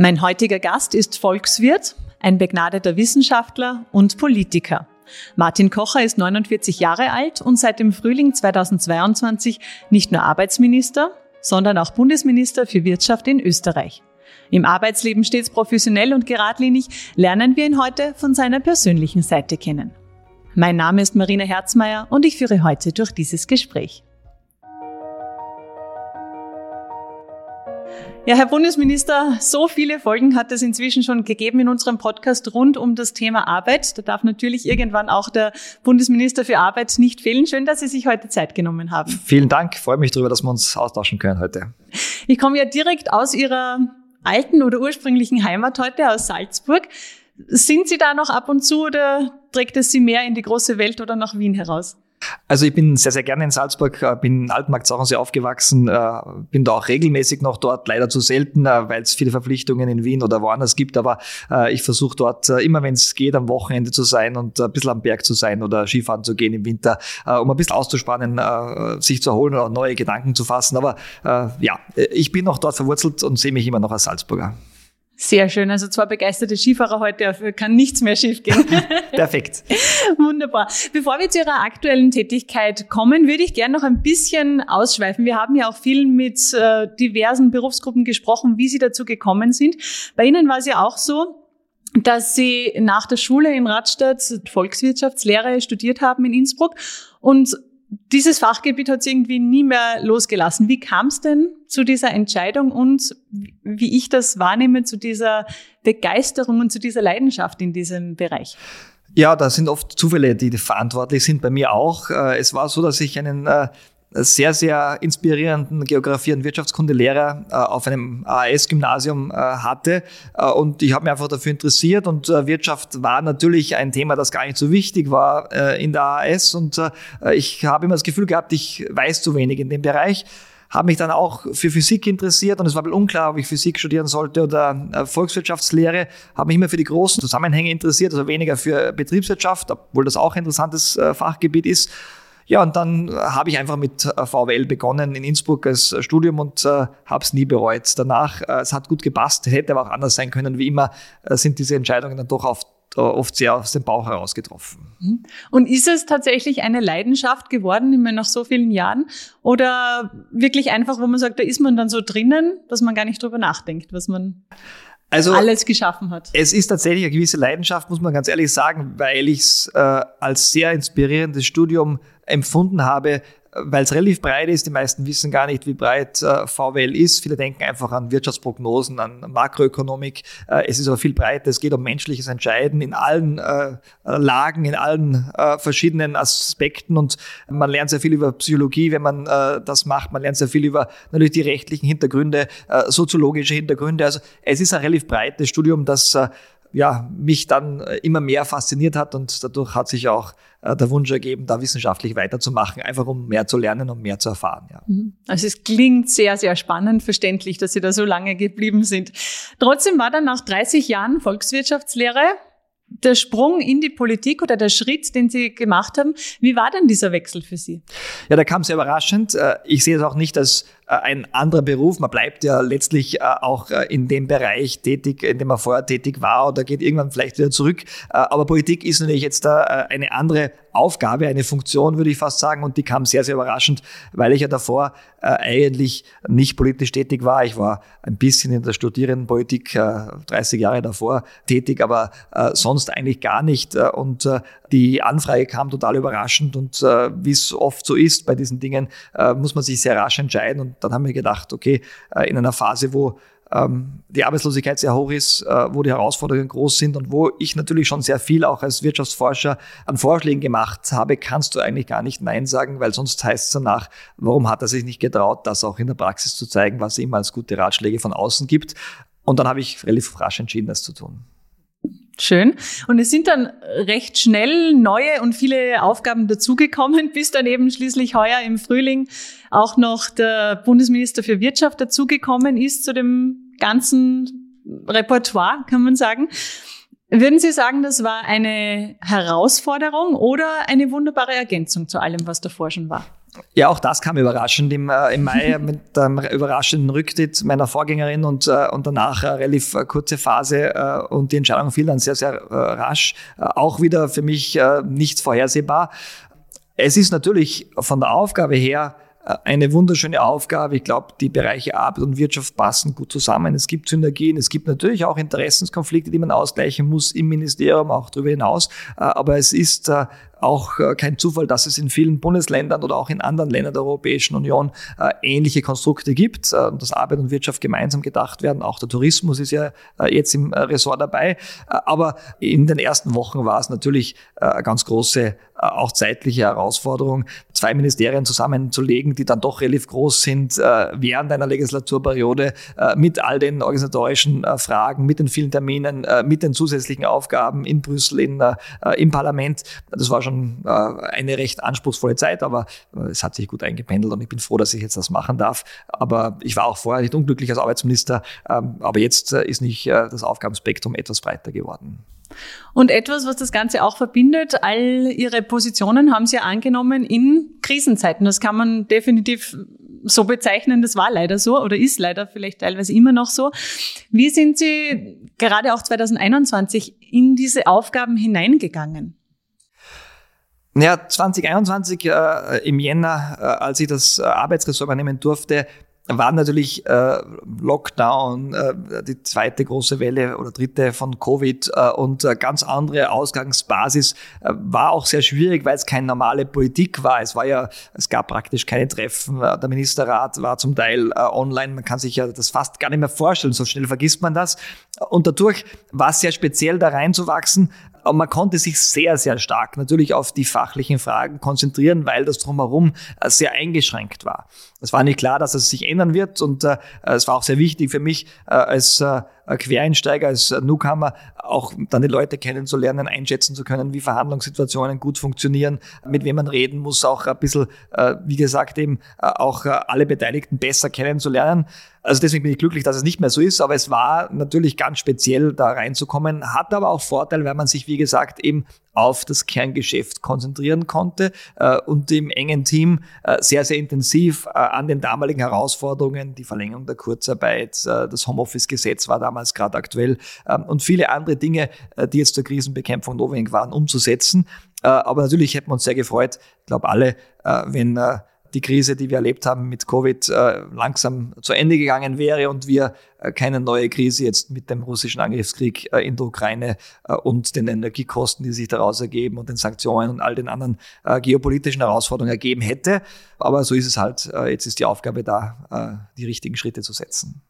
Mein heutiger Gast ist Volkswirt, ein begnadeter Wissenschaftler und Politiker. Martin Kocher ist 49 Jahre alt und seit dem Frühling 2022 nicht nur Arbeitsminister, sondern auch Bundesminister für Wirtschaft in Österreich. Im Arbeitsleben stets professionell und geradlinig lernen wir ihn heute von seiner persönlichen Seite kennen. Mein Name ist Marina Herzmeier und ich führe heute durch dieses Gespräch. Ja, Herr Bundesminister, so viele Folgen hat es inzwischen schon gegeben in unserem Podcast rund um das Thema Arbeit. Da darf natürlich irgendwann auch der Bundesminister für Arbeit nicht fehlen. Schön, dass Sie sich heute Zeit genommen haben. Vielen Dank. Ich freue mich darüber, dass wir uns austauschen können heute. Ich komme ja direkt aus Ihrer alten oder ursprünglichen Heimat heute, aus Salzburg. Sind Sie da noch ab und zu oder trägt es Sie mehr in die große Welt oder nach Wien heraus? Also ich bin sehr, sehr gerne in Salzburg, äh, bin in Altenmarkt sehr aufgewachsen, äh, bin da auch regelmäßig noch dort, leider zu selten, äh, weil es viele Verpflichtungen in Wien oder woanders gibt, aber ich versuche dort immer, wenn es geht, am Wochenende zu sein und ein bisschen am Berg zu sein oder Skifahren zu gehen im Winter, um ein bisschen auszuspannen, sich zu erholen oder neue Gedanken zu fassen. Aber ja, ich bin noch dort verwurzelt und sehe mich immer noch als Salzburger. Sehr schön. Also zwei begeisterte Skifahrer heute, kann nichts mehr schiefgehen. Perfekt. Wunderbar. Bevor wir zu Ihrer aktuellen Tätigkeit kommen, würde ich gerne noch ein bisschen ausschweifen. Wir haben ja auch viel mit äh, diversen Berufsgruppen gesprochen, wie Sie dazu gekommen sind. Bei Ihnen war es ja auch so, dass Sie nach der Schule in Radstadt Volkswirtschaftslehre studiert haben in Innsbruck und dieses Fachgebiet hat es irgendwie nie mehr losgelassen. Wie kam es denn zu dieser Entscheidung und wie ich das wahrnehme, zu dieser Begeisterung und zu dieser Leidenschaft in diesem Bereich? Ja, da sind oft Zufälle, die verantwortlich sind, bei mir auch. Äh, es war so, dass ich einen äh, sehr, sehr inspirierenden Geografie- und Wirtschaftskundelehrer äh, auf einem AAS-Gymnasium äh, hatte. Äh, und ich habe mich einfach dafür interessiert und äh, Wirtschaft war natürlich ein Thema, das gar nicht so wichtig war äh, in der AAS. Und äh, ich habe immer das Gefühl gehabt, ich weiß zu wenig in dem Bereich habe mich dann auch für Physik interessiert und es war bisschen unklar, ob ich Physik studieren sollte oder Volkswirtschaftslehre. Habe mich immer für die großen Zusammenhänge interessiert, also weniger für Betriebswirtschaft, obwohl das auch ein interessantes Fachgebiet ist. Ja, und dann habe ich einfach mit äh, VWL begonnen in Innsbruck als äh, Studium und äh, habe es nie bereut. Danach, äh, es hat gut gepasst, hätte aber auch anders sein können. Wie immer äh, sind diese Entscheidungen dann doch oft, äh, oft sehr aus dem Bauch heraus getroffen. Mhm. Und ist es tatsächlich eine Leidenschaft geworden, immer nach so vielen Jahren? Oder wirklich einfach, wo man sagt, da ist man dann so drinnen, dass man gar nicht drüber nachdenkt, was man also, alles geschaffen hat. Es ist tatsächlich eine gewisse Leidenschaft, muss man ganz ehrlich sagen, weil ich es äh, als sehr inspirierendes Studium empfunden habe, weil es relativ breit ist. Die meisten wissen gar nicht, wie breit äh, VWL ist. Viele denken einfach an Wirtschaftsprognosen, an Makroökonomik. Äh, es ist aber viel breiter. Es geht um menschliches Entscheiden in allen äh, Lagen, in allen äh, verschiedenen Aspekten. Und man lernt sehr viel über Psychologie, wenn man äh, das macht. Man lernt sehr viel über natürlich die rechtlichen Hintergründe, äh, soziologische Hintergründe. Also es ist ein relativ breites Studium, das ja, mich dann äh, immer mehr fasziniert hat und dadurch hat sich auch äh, der Wunsch ergeben, da wissenschaftlich weiterzumachen, einfach um mehr zu lernen und mehr zu erfahren. Ja. Mhm. Also es klingt sehr, sehr spannend, verständlich, dass Sie da so lange geblieben sind. Trotzdem war dann nach 30 Jahren Volkswirtschaftslehre der Sprung in die Politik oder der Schritt, den Sie gemacht haben, wie war denn dieser Wechsel für Sie? Ja, der kam sehr überraschend. Äh, ich sehe es auch nicht als äh, ein anderer Beruf. Man bleibt ja letztlich äh, auch in dem Bereich tätig, in dem man vorher tätig war oder geht irgendwann vielleicht wieder zurück. Aber Politik ist natürlich jetzt eine andere Aufgabe, eine Funktion, würde ich fast sagen. Und die kam sehr, sehr überraschend, weil ich ja davor eigentlich nicht politisch tätig war. Ich war ein bisschen in der Studierendenpolitik 30 Jahre davor tätig, aber sonst sonst eigentlich gar nicht. Äh, und äh, die Anfrage kam total überraschend und äh, wie es oft so ist bei diesen Dingen, muss man sich sehr rasch entscheiden. Und dann haben wir gedacht, okay, in einer Phase, wo ähm, die Arbeitslosigkeit sehr hoch ist, wo die Herausforderungen groß sind und wo ich natürlich schon sehr viel auch als Wirtschaftsforscher an Vorschlägen gemacht habe, kannst du eigentlich gar nicht Nein sagen, weil sonst heißt es danach, warum hat er sich nicht getraut, das auch in der Praxis zu zeigen, was es immer als gute Ratschläge von außen gibt. Und dann habe ich relativ rasch entschieden, das zu tun. Schön. Und es sind dann recht schnell neue und viele Aufgaben dazugekommen, bis dann eben schließlich heuer im Frühling auch noch der Bundesminister für Wirtschaft dazugekommen ist zu dem ganzen Repertoire, kann man sagen. Würden Sie sagen, das war eine Herausforderung oder eine wunderbare Ergänzung zu allem, was davor schon war? Ja, auch das kam überraschend im, äh, im Mai mit dem überraschenden Rücktritt meiner Vorgängerin und, äh, und danach eine relativ äh, kurze Phase äh, und die Entscheidung fiel dann sehr, sehr äh, rasch. Äh, auch wieder für mich nicht vorhersehbar. Es ist natürlich von der Aufgabe her eine wunderschöne Aufgabe. Ich glaube, die Bereiche Arbeit und Wirtschaft passen gut zusammen. Es gibt Synergien, es gibt natürlich auch Interessenskonflikte, die man ausgleichen muss im Ministerium, auch darüber hinaus. Aber es ist auch äh, kein Zufall, dass es in vielen Bundesländern oder auch in anderen Ländern der Europäischen Union äh, ähnliche Konstrukte gibt, äh, dass Arbeit und Wirtschaft gemeinsam gedacht werden. Auch der Tourismus ist ja jetzt im Ressort dabei. Aber in den ersten Wochen war es natürlich eine ganz große auch zeitliche Herausforderung, zwei Ministerien zusammenzulegen, die dann doch relativ groß sind während einer Legislaturperiode mit all den organisatorischen Fragen, mit den vielen Terminen, mit den zusätzlichen Aufgaben in Brüssel, in, im Parlament. Das war schon schon äh, eine recht anspruchsvolle Zeit, aber äh, es hat sich gut eingependelt und ich bin froh, dass ich jetzt das machen darf. Aber ich war auch vorher nicht unglücklich als Arbeitsminister, ähm, aber jetzt äh, ist nicht das Aufgabenspektrum etwas breiter geworden. Und etwas, was das Ganze auch verbindet, all Ihre Positionen haben Sie angenommen in Krisenzeiten. Das kann man definitiv so bezeichnen. Das war leider so oder ist leider vielleicht teilweise immer noch so. Wie sind Sie gerade auch 2021 in diese Aufgaben hineingegangen? Ja, 2021 äh, im Jänner, äh, als ich das äh, Arbeitsressort übernehmen durfte, war natürlich äh, Lockdown, äh, die zweite große Welle oder dritte von Covid äh, und äh, ganz andere Ausgangsbasis äh, war auch sehr schwierig, weil es keine normale Politik war. Es war ja, es gab praktisch keine Treffen. Äh, der Ministerrat war zum Teil äh, online. Man kann sich ja das fast gar nicht mehr vorstellen. So schnell vergisst man das. Und dadurch war es sehr speziell, da reinzuwachsen. Aber man konnte sich sehr, sehr stark natürlich auf die fachlichen Fragen konzentrieren, weil das drumherum äh, sehr eingeschränkt war. Es war nicht klar, dass es sich ändern wird und äh, es war auch sehr wichtig für mich äh, als äh, Quereinsteiger, als Newcomer auch dann die Leute kennenzulernen, einschätzen zu können, wie Verhandlungssituationen gut funktionieren, mit wem man reden muss, auch ein bisschen, äh, wie gesagt, eben äh, auch äh, alle Beteiligten besser kennenzulernen. Also deswegen bin ich glücklich, dass es nicht mehr so ist, aber es war natürlich ganz speziell, da reinzukommen, hat aber auch Vorteil, weil man sich, wie gesagt, eben auf das Kerngeschäft konzentrieren konnte äh, und im engen Team äh, sehr, sehr intensiv äh, an den damaligen Herausforderungen, die Verlängerung der Kurzarbeit, äh, das Homeoffice-Gesetz war damals gerade aktuell ähm, und viele andere Dinge, äh, die jetzt zur Krisenbekämpfung notwendig waren, umzusetzen. Äh, aber natürlich hätten wir uns sehr gefreut, ich glaube alle, wenn die Krise, die wir erlebt haben mit Covid, äh, langsam zu Ende gegangen wäre und wir äh, keine neue Krise jetzt mit dem russischen Angriffskrieg äh, in der Ukraine und den Energiekosten, die sich daraus ergeben und den Sanktionen und all den anderen geopolitischen Herausforderungen ergeben hätte. Aber so ist es halt. Jetzt ist die Aufgabe da, die richtigen Schritte zu setzen.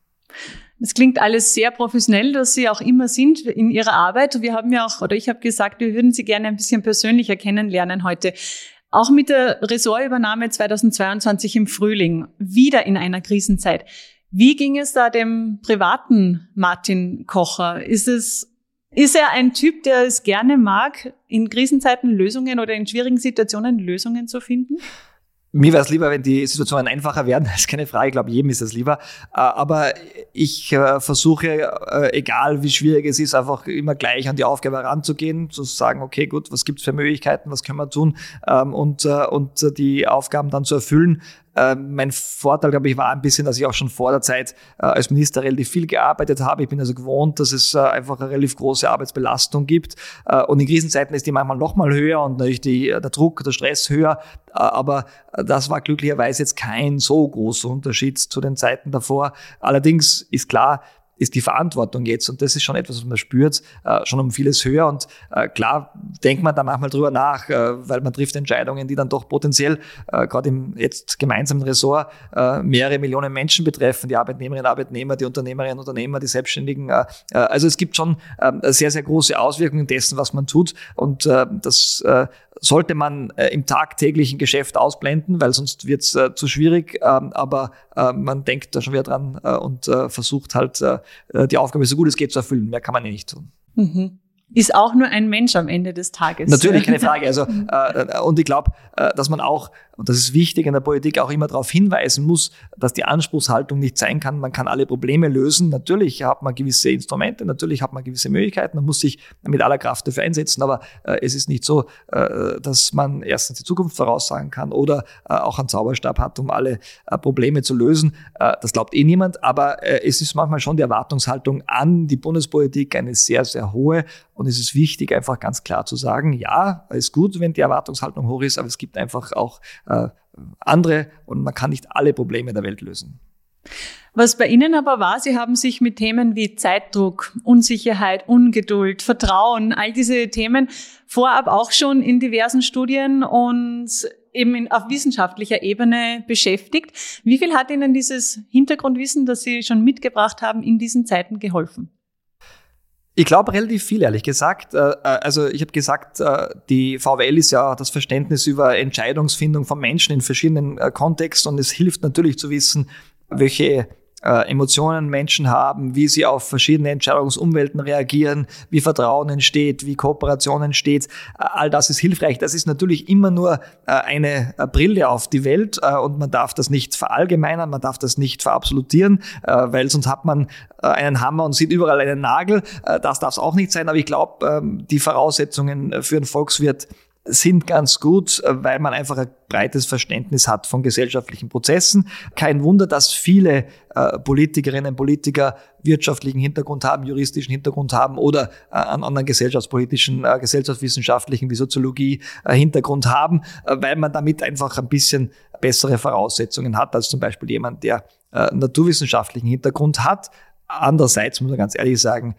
Es klingt alles sehr professionell, dass Sie auch immer sind in Ihrer Arbeit. Wir haben ja auch, oder ich habe gesagt, wir würden Sie gerne ein bisschen persönlicher kennenlernen heute. Auch mit der Ressortübernahme 2022 im Frühling, wieder in einer Krisenzeit. Wie ging es da dem privaten Martin Kocher? Ist es, ist er ein Typ, der es gerne mag, in Krisenzeiten Lösungen oder in schwierigen Situationen Lösungen zu finden? Mir wäre es lieber, wenn die Situationen einfacher werden, das ist keine Frage, ich glaube, jedem ist es lieber. Äh, aber ich äh, versuche, äh, egal wie schwierig es ist, einfach immer gleich an die Aufgabe heranzugehen, zu sagen, okay, gut, was gibt es für Möglichkeiten, was können wir tun ähm, und, und die Aufgaben dann zu erfüllen. Ähm, mein Vorteil, glaube ich, war ein bisschen, dass ich auch schon vor der Zeit äh, als Minister relativ viel gearbeitet habe. Ich bin also gewohnt, dass es äh, einfach eine relativ große Arbeitsbelastung gibt. Äh, und in Krisenzeiten ist die manchmal noch mal höher und natürlich die, der Druck, der Stress höher. aber das war glücklicherweise jetzt kein so großer Unterschied zu den Zeiten davor. Allerdings ist klar, ist die Verantwortung jetzt. Und das ist schon etwas, was man spürt, äh, schon um vieles höher. Und äh, klar denkt man da manchmal drüber nach, äh, weil man trifft Entscheidungen, die dann doch potenziell gerade im jetzt gemeinsamen Ressort mehrere Millionen Menschen betreffen, die Arbeitnehmerinnen, Arbeitnehmer, die Unternehmerinnen, Unternehmer, die Selbstständigen. Also es gibt schon äh, sehr, sehr große Auswirkungen dessen, was man tut. Und das sollte man äh, im tagtäglichen Geschäft ausblenden, weil sonst wird es äh, zu schwierig. Ähm, aber äh, man denkt da schon wieder dran äh, und äh, versucht halt äh, die Aufgabe so gut es geht zu erfüllen. Mehr kann man ja nicht tun. Mhm. Ist auch nur ein Mensch am Ende des Tages. Natürlich, keine Frage. Also, äh, und ich glaube, äh, dass man auch, und das ist wichtig in der Politik, auch immer darauf hinweisen muss, dass die Anspruchshaltung nicht sein kann, man kann alle Probleme lösen. Natürlich hat man gewisse Instrumente, natürlich hat man gewisse Möglichkeiten, man muss sich mit aller Kraft dafür einsetzen, aber äh, es ist nicht so, äh, dass man erstens die Zukunft voraussagen kann oder äh, auch einen Zauberstab hat, um alle äh, Probleme zu lösen. das glaubt eh niemand, aber es ist manchmal schon die Erwartungshaltung an die Bundespolitik eine sehr, sehr hohe und es ist wichtig, einfach ganz klar zu sagen, ja, ist gut, wenn die Erwartungshaltung hoch ist, aber es gibt einfach auch äh, andere und man kann nicht alle Probleme der Welt lösen. Was bei Ihnen aber war, Sie haben sich mit Themen wie Zeitdruck, Unsicherheit, Ungeduld, Vertrauen, all diese Themen vorab auch schon in diversen Studien und eben auf wissenschaftlicher Ebene beschäftigt. Wie viel hat Ihnen dieses Hintergrundwissen, das Sie schon mitgebracht haben, in diesen Zeiten geholfen? Ich glaube relativ viel, ehrlich gesagt. Äh, äh, also ich habe gesagt, äh, die VWL ist ja das Verständnis über Entscheidungsfindung von Menschen in verschiedenen Kontexten und es hilft natürlich zu wissen, welche äh, Emotionen Menschen haben, wie sie auf verschiedene Entscheidungsumwelten reagieren, wie Vertrauen entsteht, wie Kooperation entsteht. Äh, all das ist hilfreich. Das ist natürlich immer nur äh, eine Brille auf die Welt und man darf das nicht verallgemeinern, man darf das nicht verabsolutieren, weil sonst hat man einen Hammer und sieht überall einen Nagel. Das darf es auch nicht sein, aber ich glaube, ähm, die Voraussetzungen für einen Volkswirt sind ganz gut, äh, weil man einfach ein breites Verständnis hat von gesellschaftlichen Prozessen. Kein Wunder, dass viele äh, Politikerinnen und Politiker wirtschaftlichen Hintergrund haben, juristischen Hintergrund haben oder äh, einen anderen gesellschaftspolitischen, äh, gesellschaftswissenschaftlichen wie Soziologie äh, Hintergrund haben, äh, weil man damit einfach ein bisschen bessere Voraussetzungen hat als zum Beispiel jemand, der naturwissenschaftlichen Hintergrund hat. Andererseits muss man ganz ehrlich sagen,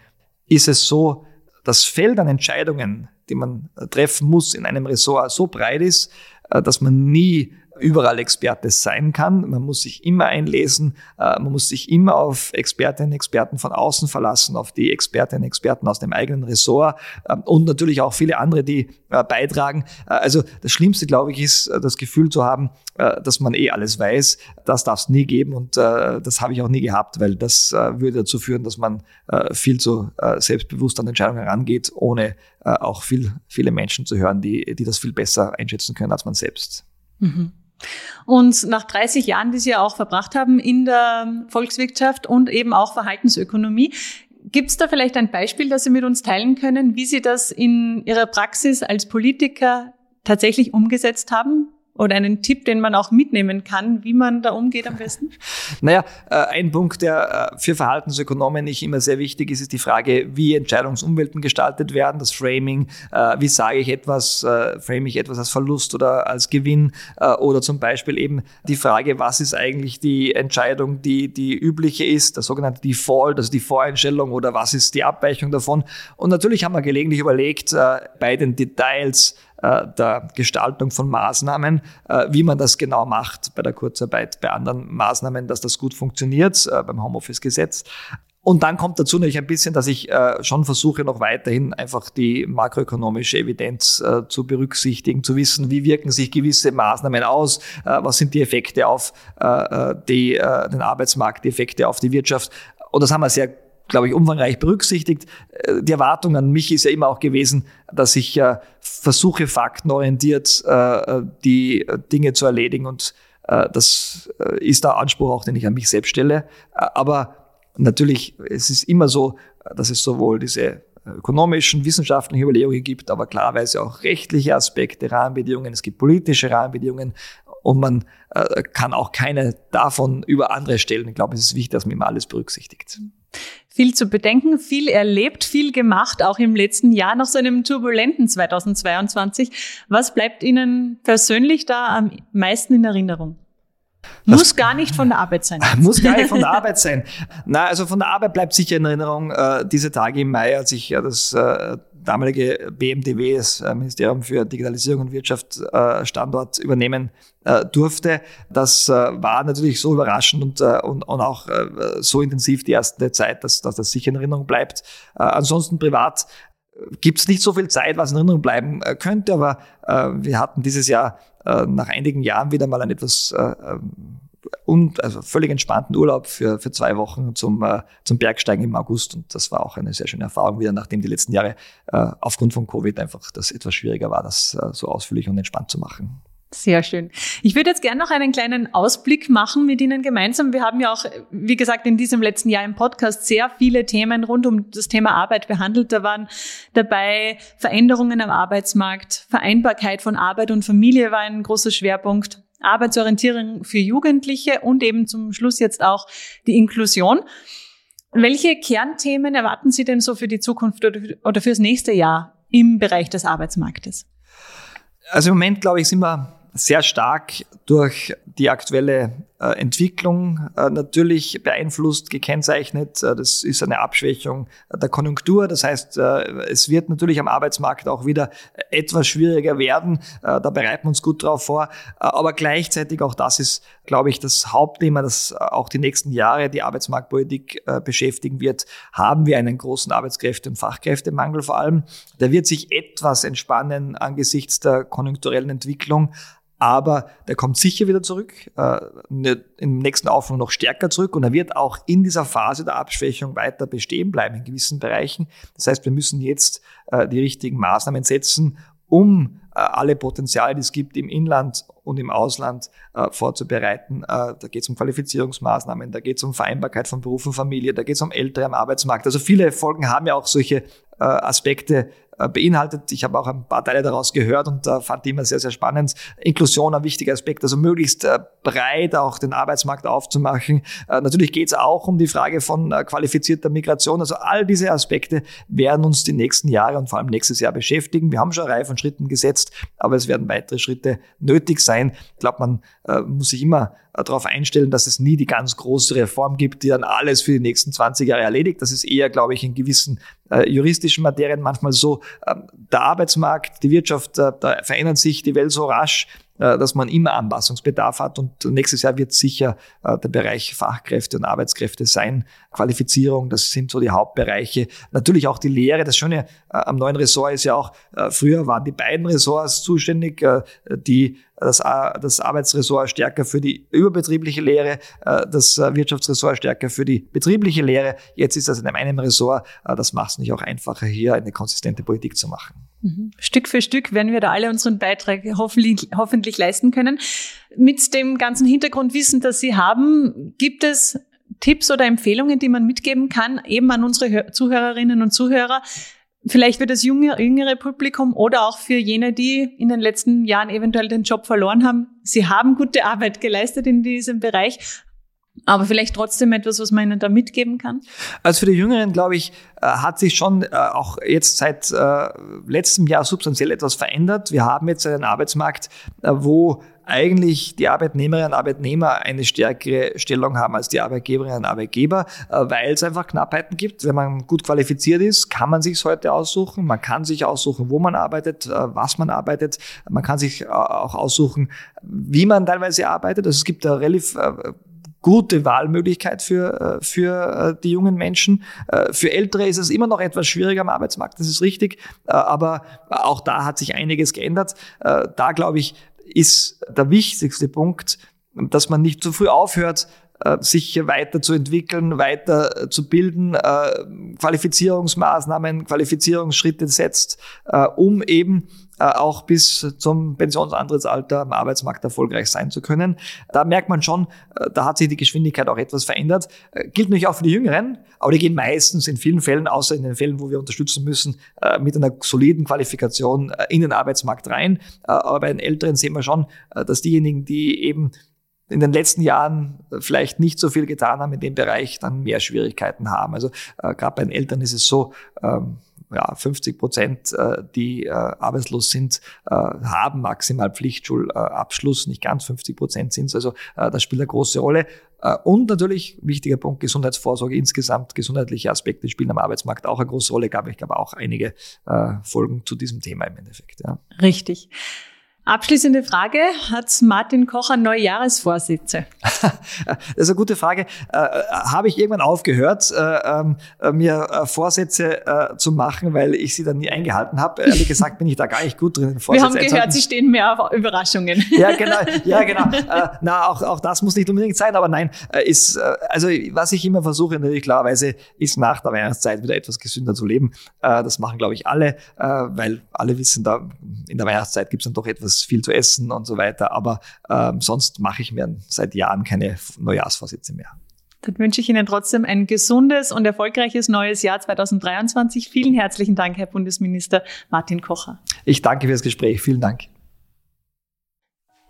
ist es so, das Feld an Entscheidungen, die man treffen muss in einem Ressort, so breit ist, äh, dass man nie überall Experte sein kann. Man muss sich immer einlesen, äh, man muss sich immer auf Expertinnen und Experten von außen verlassen, auf die Expertinnen und Experten aus dem eigenen Ressort ähm, und natürlich auch viele andere, die äh, beitragen. Äh, also das Schlimmste, glaube ich, ist das Gefühl zu haben, dass man eh alles weiß. Das darf es nie geben und das habe ich auch nie gehabt, weil das würde dazu führen, dass man viel zu selbstbewusst an Entscheidungen herangeht, ohne auch viel, viele Menschen zu hören, die, die das viel besser einschätzen können als man selbst. Mhm. Und nach 30 Jahren, die Sie ja auch verbracht haben in der Volkswirtschaft und eben auch Verhaltensökonomie, gibt es da vielleicht ein Beispiel, das Sie mit uns teilen können, wie Sie das in Ihrer Praxis als Politiker tatsächlich umgesetzt haben? Oder einen Tipp, den man auch mitnehmen kann, wie man da umgeht am besten? Naja, äh, ein Punkt, der äh, für Verhaltensökonomen nicht immer sehr wichtig ist, ist die Frage, wie Entscheidungsumwelten gestaltet werden, das Framing. Äh, wie sage ich etwas, frame ich etwas als Verlust oder als Gewinn? Oder zum Beispiel eben die Frage, was ist eigentlich die Entscheidung, die, die übliche ist, der sogenannte Default, also die Voreinstellung oder was ist die Abweichung davon? Und natürlich haben wir gelegentlich überlegt, bei den Details, der Gestaltung von Maßnahmen, äh, wie man das genau macht bei der Kurzarbeit, bei anderen Maßnahmen, dass das gut funktioniert, äh, beim Homeoffice-Gesetz. Und dann kommt dazu natürlich ein bisschen, dass ich äh, schon versuche, noch weiterhin einfach die makroökonomische Evidenz äh, zu berücksichtigen, zu wissen, wie wirken sich gewisse Maßnahmen aus, äh, was sind die Effekte auf die, den Arbeitsmarkt, die Effekte auf die Wirtschaft. Und das haben wir sehr glaube ich, umfangreich berücksichtigt. Äh, die Erwartung an mich ist ja immer auch gewesen, dass ich äh, versuche, faktenorientiert äh, die Dinge zu erledigen und das ist der Anspruch auch, den ich an mich selbst stelle. Aber natürlich, es ist immer so, dass es sowohl diese ökonomischen, wissenschaftlichen Überlegungen gibt, aber klarerweise auch rechtliche Aspekte, Rahmenbedingungen, es gibt politische Rahmenbedingungen und man kann auch keine davon über andere stellen. Ich glaube, es ist wichtig, dass man immer alles berücksichtigt viel zu bedenken, viel erlebt, viel gemacht, auch im letzten Jahr nach so einem turbulenten 2022. Was bleibt Ihnen persönlich da am meisten in Erinnerung? Muss das gar nicht von der Arbeit sein. Muss gar nicht von der Arbeit sein. Na, also von der Arbeit bleibt sicher in Erinnerung äh, diese Tage im Mai, als ich ja das äh, damalige BMDW, das äh, Ministerium für Digitalisierung und Wirtschaft, äh, Standort übernehmen äh, durfte. Das war natürlich so überraschend und, und, und auch so intensiv die erste Zeit, dass, dass das sicher in Erinnerung bleibt. Ansonsten privat gibt es nicht so viel Zeit, was in Erinnerung bleiben könnte, aber wir hatten dieses Jahr nach einigen Jahren wieder mal ein etwas ähm, und also völlig entspannten Urlaub für, für zwei Wochen zum, äh, zum Bergsteigen im August. Und das war auch eine sehr schöne Erfahrung wieder, nachdem die letzten Jahre äh, aufgrund von Covid einfach das etwas schwieriger war, das äh, so ausführlich und entspannt zu machen. Sehr schön. Ich würde jetzt gerne noch einen kleinen Ausblick machen mit Ihnen gemeinsam. Wir haben ja auch, wie gesagt, in diesem letzten Jahr im Podcast sehr viele Themen rund um das Thema Arbeit behandelt. Da waren dabei Veränderungen am Arbeitsmarkt, Vereinbarkeit von Arbeit und Familie war ein großer Schwerpunkt, Arbeitsorientierung für Jugendliche und eben zum Schluss jetzt auch die Inklusion. Welche Kernthemen erwarten Sie denn so für die Zukunft oder, fürs nächste Jahr im Bereich des Arbeitsmarktes? Also im Moment, glaube ich, sind wir sehr stark durch die aktuelle äh, Entwicklung äh, natürlich beeinflusst, gekennzeichnet. Äh, das ist eine Abschwächung der Konjunktur. Das heißt, es wird natürlich am Arbeitsmarkt auch wieder etwas schwieriger werden. Da bereiten wir uns gut drauf vor. Aber gleichzeitig auch das ist, glaube ich, das Hauptthema, das auch die nächsten Jahre die Arbeitsmarktpolitik beschäftigen wird. Haben wir einen großen Arbeitskräfte- und Fachkräftemangel vor allem. Der wird sich etwas entspannen angesichts der konjunkturellen Entwicklung aber der kommt sicher wieder zurück, äh, im nächsten Aufschwung noch stärker zurück und er wird auch in dieser Phase der Abschwächung weiter bestehen bleiben in gewissen Bereichen. Das heißt, wir müssen jetzt äh, die richtigen Maßnahmen setzen, um äh, alle Potenziale, die es gibt im Inland und im Ausland äh, vorzubereiten. Äh, da geht es um Qualifizierungsmaßnahmen, da geht es um Vereinbarkeit von Beruf und Familie, da geht es um Ältere am Arbeitsmarkt. Also viele Folgen haben ja auch solche äh, Aspekte beinhaltet. Ich habe auch ein paar Teile daraus gehört und äh, fand die immer sehr, sehr spannend. Inklusion ein wichtiger Aspekt, also möglichst äh, breit auch den Arbeitsmarkt aufzumachen. Äh, natürlich geht es auch um die Frage von äh, qualifizierter Migration. Also all diese Aspekte werden uns die nächsten Jahre und vor allem nächstes Jahr beschäftigen. Wir haben schon eine Reihe von Schritten gesetzt, aber es werden weitere Schritte nötig sein. Ich glaube, man äh, muss sich immer darauf einstellen, dass es nie die ganz große Reform gibt, die dann alles für die nächsten 20 Jahre erledigt. Das ist eher, glaube ich, in gewissen äh, juristischen Materien manchmal so. Ähm, der Arbeitsmarkt, die Wirtschaft, äh, da verändert sich die Welt so rasch, äh, dass man immer Anpassungsbedarf hat. Und nächstes Jahr wird sicher äh, der Bereich Fachkräfte und Arbeitskräfte sein. Qualifizierung, das sind so die Hauptbereiche. Natürlich auch die Lehre. Das Schöne am neuen Ressort ist ja auch, früher waren die beiden Ressorts zuständig, die das, das Arbeitsressort stärker für die überbetriebliche Lehre, das Wirtschaftsressort stärker für die betriebliche Lehre. Jetzt ist das in einem Ressort. Das macht es nicht auch einfacher, hier eine konsistente Politik zu machen. Mhm. Stück für Stück werden wir da alle unseren Beitrag hoffentlich, hoffentlich leisten können. Mit dem ganzen Hintergrundwissen, das Sie haben, gibt es Tipps oder Empfehlungen, die man mitgeben kann, eben an unsere Zuhörerinnen und Zuhörer, vielleicht für das junge, jüngere Publikum oder auch für jene, die in den letzten Jahren eventuell den Job verloren haben. Sie haben gute Arbeit geleistet in diesem Bereich. Aber vielleicht trotzdem etwas, was man ihnen da mitgeben kann? Also für die Jüngeren, glaube ich, äh, hat sich schon äh, auch jetzt seit äh, letztem Jahr substanziell etwas verändert. Wir haben jetzt einen Arbeitsmarkt, wo eigentlich die Arbeitnehmerinnen und Arbeitnehmer eine stärkere Stellung haben als die Arbeitgeberinnen und Arbeitgeber, weil es einfach Knappheiten gibt. Wenn man gut qualifiziert ist, kann man sich heute aussuchen. Man kann sich aussuchen, wo man arbeitet, was man arbeitet. Man kann sich auch aussuchen, wie man teilweise arbeitet. Also es gibt da relativ gute Wahlmöglichkeit für, äh, für äh, die jungen Menschen. Äh, für Ältere ist es immer noch etwas schwieriger am Arbeitsmarkt, das ist richtig. Aber auch da hat sich einiges geändert. Da, glaube ich, ist der wichtigste Punkt, dass man nicht zu früh aufhört, sich weiterzuentwickeln, weiter zu bilden, Qualifizierungsmaßnahmen, Qualifizierungsschritte setzt, um eben auch bis zum Pensionsantrittsalter am Arbeitsmarkt erfolgreich sein zu können. Da merkt man schon, äh, da hat sich die Geschwindigkeit auch etwas verändert. Äh, gilt natürlich auch für die Jüngeren, aber die gehen meistens in vielen Fällen, außer in den Fällen, wo wir unterstützen müssen, mit einer soliden Qualifikation in den Arbeitsmarkt rein. Aber bei den Älteren sehen wir schon, dass diejenigen, die eben in den letzten Jahren vielleicht nicht so viel getan haben in dem Bereich, dann mehr Schwierigkeiten haben. Also äh, gerade bei den Eltern ist es so, ähm, ja, 50 Prozent, äh, die äh, arbeitslos sind, äh, haben maximal Pflichtschulabschluss, nicht ganz 50 Prozent sind es. Also äh, das spielt eine große Rolle. Äh, und natürlich, wichtiger Punkt, Gesundheitsvorsorge insgesamt, gesundheitliche Aspekte spielen am Arbeitsmarkt auch eine große Rolle. Gab ich glaube auch einige äh, Folgen zu diesem Thema im Endeffekt. Ja. Richtig. Abschließende Frage. Hat Martin Kocher Neujahresvorsätze? das ist eine gute Frage. Äh, Habe ich irgendwann aufgehört, äh, ähm, äh, mir Vorsätze zu machen, weil ich sie dann nie eingehalten habe. Ehrlich gesagt bin ich da gar nicht gut drin. Vorsätze Wir haben gehört, einzuhalten. Sie stehen mehr auf Überraschungen. Ja, genau. Ja, genau. Na, auch, auch das muss nicht unbedingt sein, aber nein, ist, also was ich immer versuche, natürlich klarerweise, ist nach der Weihnachtszeit wieder etwas gesünder zu leben. das machen, glaube ich, alle, weil alle wissen, da in der Weihnachtszeit gibt es dann doch etwas viel zu essen und so weiter. Aber ähm, sonst mache ich mir seit Jahren keine Neujahrsvorsätze mehr. Dann wünsche ich Ihnen trotzdem ein gesundes und erfolgreiches neues Jahr 2023. Vielen herzlichen Dank, Herr Bundesminister Martin Kocher. Ich danke für das Gespräch. Vielen Dank.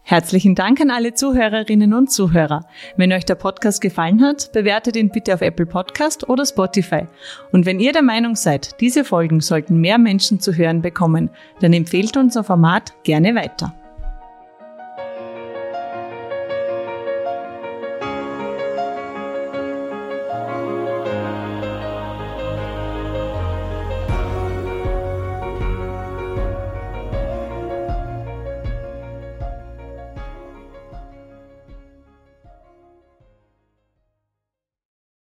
Herzlichen Dank an alle Zuhörerinnen und Zuhörer. Wenn euch der Podcast gefallen hat, bewertet ihn bitte auf Apple Podcast oder Spotify. Und wenn ihr der Meinung seid, diese Folgen sollten mehr Menschen zu hören bekommen, dann empfehlt unser Format gerne weiter.